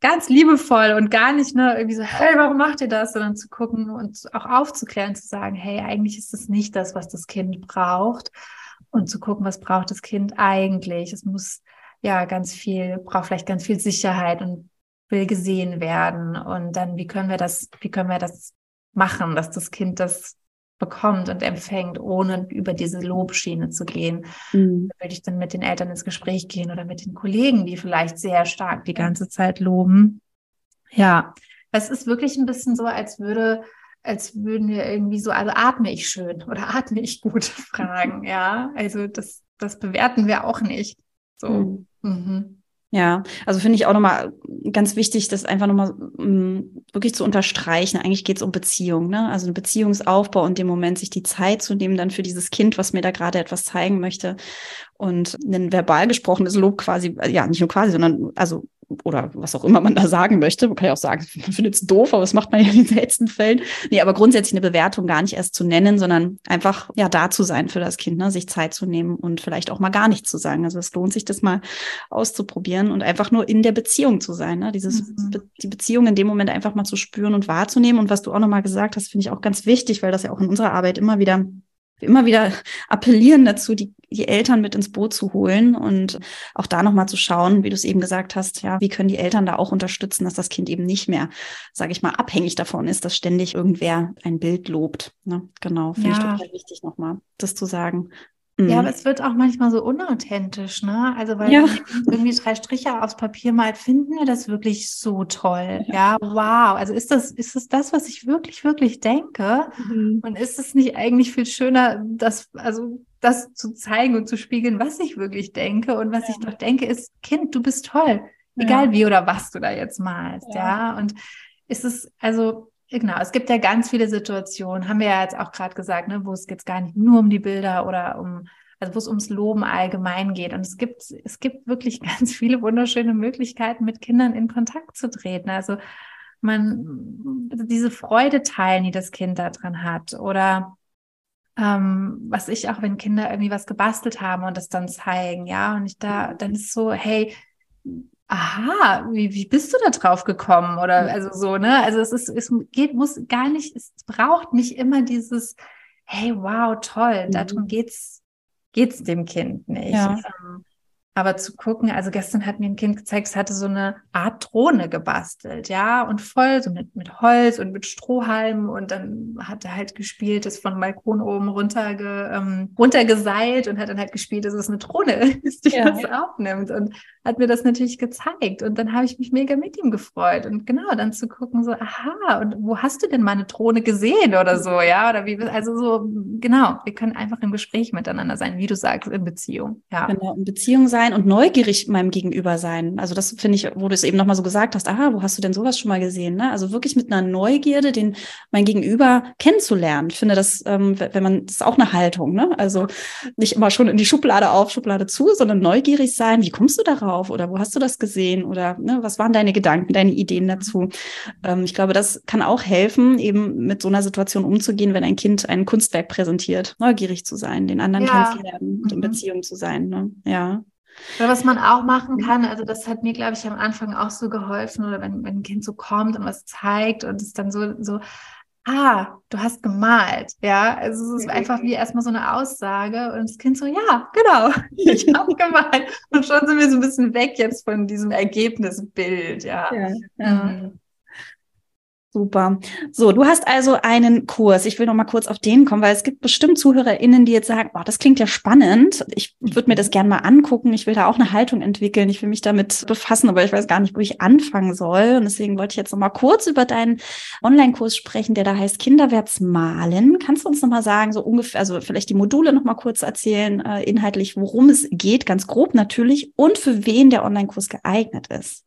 ganz liebevoll und gar nicht ne, irgendwie so, hey, warum macht ihr das? Sondern zu gucken und auch aufzuklären, zu sagen, hey, eigentlich ist das nicht das, was das Kind braucht und zu gucken, was braucht das Kind eigentlich. Es muss ja ganz viel, braucht vielleicht ganz viel Sicherheit und will gesehen werden. Und dann, wie können wir das, wie können wir das machen, dass das Kind das bekommt und empfängt, ohne über diese Lobschiene zu gehen. Mhm. Da würde ich dann mit den Eltern ins Gespräch gehen oder mit den Kollegen, die vielleicht sehr stark die ganze Zeit loben. Ja, es ist wirklich ein bisschen so, als würde als würden wir irgendwie so, also atme ich schön oder atme ich gut fragen, ja. Also das, das bewerten wir auch nicht. So. Mhm. Mhm. Ja, also finde ich auch nochmal ganz wichtig, das einfach nochmal mm, wirklich zu unterstreichen. Eigentlich geht es um Beziehung, ne? Also ein Beziehungsaufbau und dem Moment sich die Zeit zu nehmen, dann für dieses Kind, was mir da gerade etwas zeigen möchte. Und ein verbal gesprochenes Lob quasi, ja, nicht nur quasi, sondern also oder was auch immer man da sagen möchte. Man kann ja auch sagen, man findet es doof, aber das macht man ja in den seltensten Fällen. Nee, aber grundsätzlich eine Bewertung gar nicht erst zu nennen, sondern einfach ja da zu sein für das Kind, ne? sich Zeit zu nehmen und vielleicht auch mal gar nichts zu sagen. Also es lohnt sich, das mal auszuprobieren und einfach nur in der Beziehung zu sein. Ne? Dieses, mhm. die Beziehung in dem Moment einfach mal zu spüren und wahrzunehmen. Und was du auch nochmal gesagt hast, finde ich auch ganz wichtig, weil das ja auch in unserer Arbeit immer wieder immer wieder appellieren dazu, die, die Eltern mit ins Boot zu holen und auch da nochmal zu schauen, wie du es eben gesagt hast, ja, wie können die Eltern da auch unterstützen, dass das Kind eben nicht mehr, sage ich mal, abhängig davon ist, dass ständig irgendwer ein Bild lobt. Ne? Genau, finde ja. ich total wichtig nochmal, das zu sagen. Ja, aber mhm. es wird auch manchmal so unauthentisch, ne? Also weil ja. irgendwie drei Striche aufs Papier malt, finden wir das wirklich so toll. Ja, wow. Also ist das, ist es das, was ich wirklich, wirklich denke? Mhm. Und ist es nicht eigentlich viel schöner, das, also das zu zeigen und zu spiegeln, was ich wirklich denke? Und was ja. ich doch denke, ist, Kind, du bist toll. Egal ja. wie oder was du da jetzt malst, ja? Und ist es, also Genau, es gibt ja ganz viele Situationen, haben wir ja jetzt auch gerade gesagt, ne, wo es jetzt gar nicht nur um die Bilder oder um, also wo es ums Loben allgemein geht. Und es gibt, es gibt wirklich ganz viele wunderschöne Möglichkeiten, mit Kindern in Kontakt zu treten. Also man, also diese Freude teilen, die das Kind da dran hat. Oder ähm, was ich auch, wenn Kinder irgendwie was gebastelt haben und das dann zeigen, ja, und ich da, dann ist so, hey, aha, wie, wie bist du da drauf gekommen? Oder also so, ne? Also es ist, es geht, muss gar nicht, es braucht nicht immer dieses, hey, wow, toll, mhm. darum geht's, geht's dem Kind nicht. Ja. Ähm, aber zu gucken, also gestern hat mir ein Kind gezeigt, es hatte so eine Art Drohne gebastelt, ja, und voll so mit, mit Holz und mit Strohhalmen und dann hat er halt gespielt, ist von Balkon oben runterge, ähm, runtergeseilt und hat dann halt gespielt, dass es eine Drohne ist, die ja. das aufnimmt. Und hat mir das natürlich gezeigt. Und dann habe ich mich mega mit ihm gefreut. Und genau, dann zu gucken so, aha, und wo hast du denn meine Drohne gesehen oder so, ja, oder wie, also so, genau, wir können einfach im Gespräch miteinander sein, wie du sagst, in Beziehung, ja. Genau, in Beziehung sein sein und neugierig meinem Gegenüber sein. Also das finde ich, wo du es eben nochmal so gesagt hast, aha, wo hast du denn sowas schon mal gesehen? Ne? Also wirklich mit einer Neugierde, den mein Gegenüber kennenzulernen. Ich finde das, ähm, wenn man, das ist auch eine Haltung, ne? Also nicht immer schon in die Schublade auf, Schublade zu, sondern neugierig sein. Wie kommst du darauf? Oder wo hast du das gesehen? Oder ne, was waren deine Gedanken, deine Ideen dazu? Ähm, ich glaube, das kann auch helfen, eben mit so einer Situation umzugehen, wenn ein Kind ein Kunstwerk präsentiert. Neugierig zu sein, den anderen ja. kennenzulernen und in mhm. Beziehung zu sein. Ne? Ja. Oder was man auch machen kann, also das hat mir, glaube ich, am Anfang auch so geholfen, oder wenn, wenn ein Kind so kommt und was zeigt und es dann so, so, ah, du hast gemalt, ja. Also es ist einfach wie erstmal so eine Aussage und das Kind so, ja, genau, ich habe gemalt. Und schon sind wir so ein bisschen weg jetzt von diesem Ergebnisbild, ja. ja, ja. Mhm. Super. So, du hast also einen Kurs. Ich will noch mal kurz auf den kommen, weil es gibt bestimmt ZuhörerInnen, die jetzt sagen, oh, das klingt ja spannend. Ich würde mir das gerne mal angucken. Ich will da auch eine Haltung entwickeln. Ich will mich damit befassen, aber ich weiß gar nicht, wo ich anfangen soll. Und deswegen wollte ich jetzt noch mal kurz über deinen Online-Kurs sprechen, der da heißt Kinderwärts malen. Kannst du uns noch mal sagen, so ungefähr, also vielleicht die Module noch mal kurz erzählen, äh, inhaltlich, worum es geht, ganz grob natürlich, und für wen der Online-Kurs geeignet ist?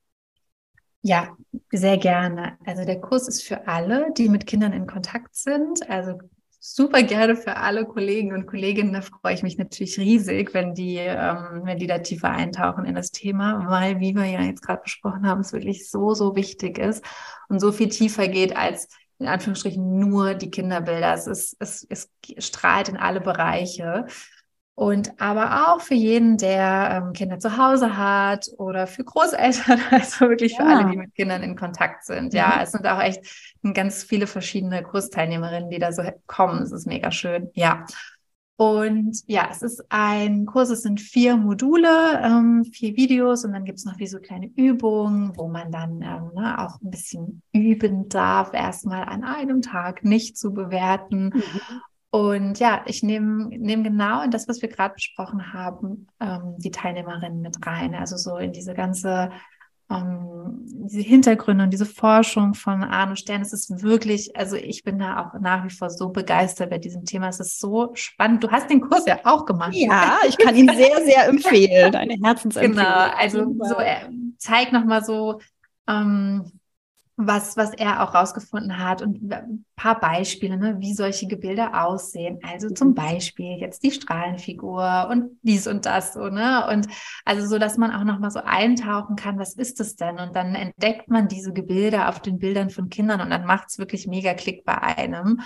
Ja, sehr gerne. Also der Kurs ist für alle, die mit Kindern in Kontakt sind. Also super gerne für alle Kollegen und Kolleginnen. Da freue ich mich natürlich riesig, wenn die, ähm, wenn die da tiefer eintauchen in das Thema, weil, wie wir ja jetzt gerade besprochen haben, es wirklich so, so wichtig ist und so viel tiefer geht als in Anführungsstrichen nur die Kinderbilder. Es, ist, es, es strahlt in alle Bereiche. Und aber auch für jeden, der ähm, Kinder zu Hause hat oder für Großeltern, also wirklich ja. für alle, die mit Kindern in Kontakt sind. Ja, mhm. es sind auch echt ganz viele verschiedene Kursteilnehmerinnen, die da so kommen. Es ist mega schön. Ja. Und ja, es ist ein Kurs, es sind vier Module, ähm, vier Videos und dann gibt es noch wie so kleine Übungen, wo man dann ähm, ne, auch ein bisschen üben darf, erstmal an einem Tag nicht zu bewerten. Mhm. Und ja, ich nehme nehm genau in das, was wir gerade besprochen haben, ähm, die Teilnehmerinnen mit rein. Also so in diese ganze, ähm, diese Hintergründe und diese Forschung von Arno Stern. Es ist wirklich, also ich bin da auch nach wie vor so begeistert bei diesem Thema. Es ist so spannend. Du hast den Kurs ja auch gemacht. Ja, ich kann ihn sehr, sehr empfehlen. Deine Herzensempfehlung. Genau, also so, er zeigt nochmal so, ähm, was, was er auch rausgefunden hat und ein paar Beispiele, ne, wie solche Gebilde aussehen. Also zum mhm. Beispiel jetzt die Strahlenfigur und dies und das so, ne? Und also so, dass man auch nochmal so eintauchen kann, was ist das denn? Und dann entdeckt man diese Gebilde auf den Bildern von Kindern und dann macht es wirklich mega Klick bei einem.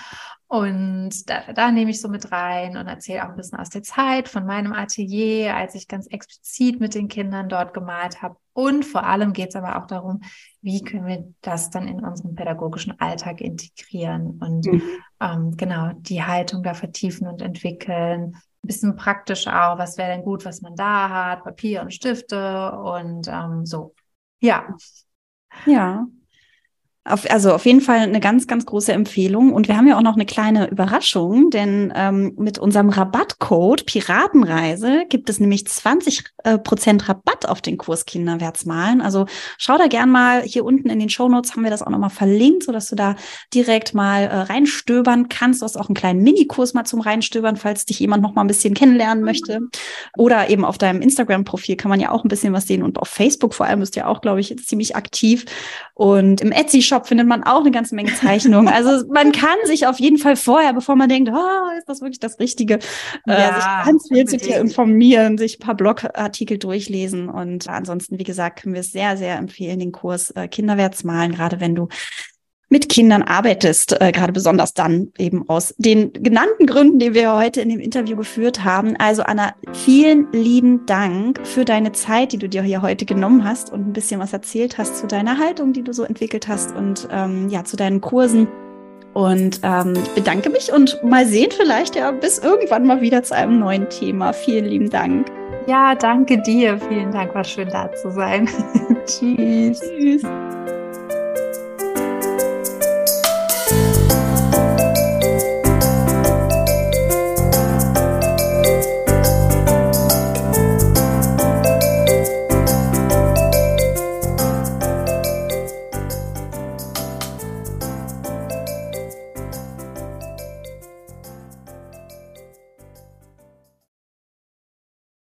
Und da, da nehme ich so mit rein und erzähle auch ein bisschen aus der Zeit von meinem Atelier, als ich ganz explizit mit den Kindern dort gemalt habe. Und vor allem geht es aber auch darum, wie können wir das dann in unseren pädagogischen Alltag integrieren und mhm. ähm, genau die Haltung da vertiefen und entwickeln. Ein bisschen praktisch auch, was wäre denn gut, was man da hat, Papier und Stifte und ähm, so. Ja. Ja, auf, also auf jeden Fall eine ganz, ganz große Empfehlung. Und wir haben ja auch noch eine kleine Überraschung, denn ähm, mit unserem Rabattcode Piratenreise gibt es nämlich 20 äh, Prozent Rabatt auf den Kurs Kinderwärts malen. Also schau da gern mal. Hier unten in den Show Notes haben wir das auch nochmal verlinkt, sodass du da direkt mal äh, reinstöbern kannst. Du hast auch einen kleinen Minikurs mal zum Reinstöbern, falls dich jemand noch mal ein bisschen kennenlernen möchte. Oder eben auf deinem Instagram-Profil kann man ja auch ein bisschen was sehen. Und auf Facebook vor allem bist du ja auch, glaube ich, ziemlich aktiv. Und im Etsy Shop findet man auch eine ganze Menge Zeichnungen. Also man kann sich auf jeden Fall vorher, bevor man denkt, oh, ist das wirklich das Richtige, äh, ja, sich ganz viel zu dir informieren, sich ein paar Blogartikel durchlesen. Und ansonsten, wie gesagt, können wir es sehr, sehr empfehlen, den Kurs äh, Kinderwärts malen, gerade wenn du mit Kindern arbeitest, äh, gerade besonders dann eben aus den genannten Gründen, die wir heute in dem Interview geführt haben. Also Anna, vielen lieben Dank für deine Zeit, die du dir hier heute genommen hast und ein bisschen was erzählt hast zu deiner Haltung, die du so entwickelt hast und ähm, ja zu deinen Kursen. Und ähm, ich bedanke mich und mal sehen vielleicht ja bis irgendwann mal wieder zu einem neuen Thema. Vielen lieben Dank. Ja, danke dir. Vielen Dank. War schön da zu sein. Tschüss. Tschüss. Thank you.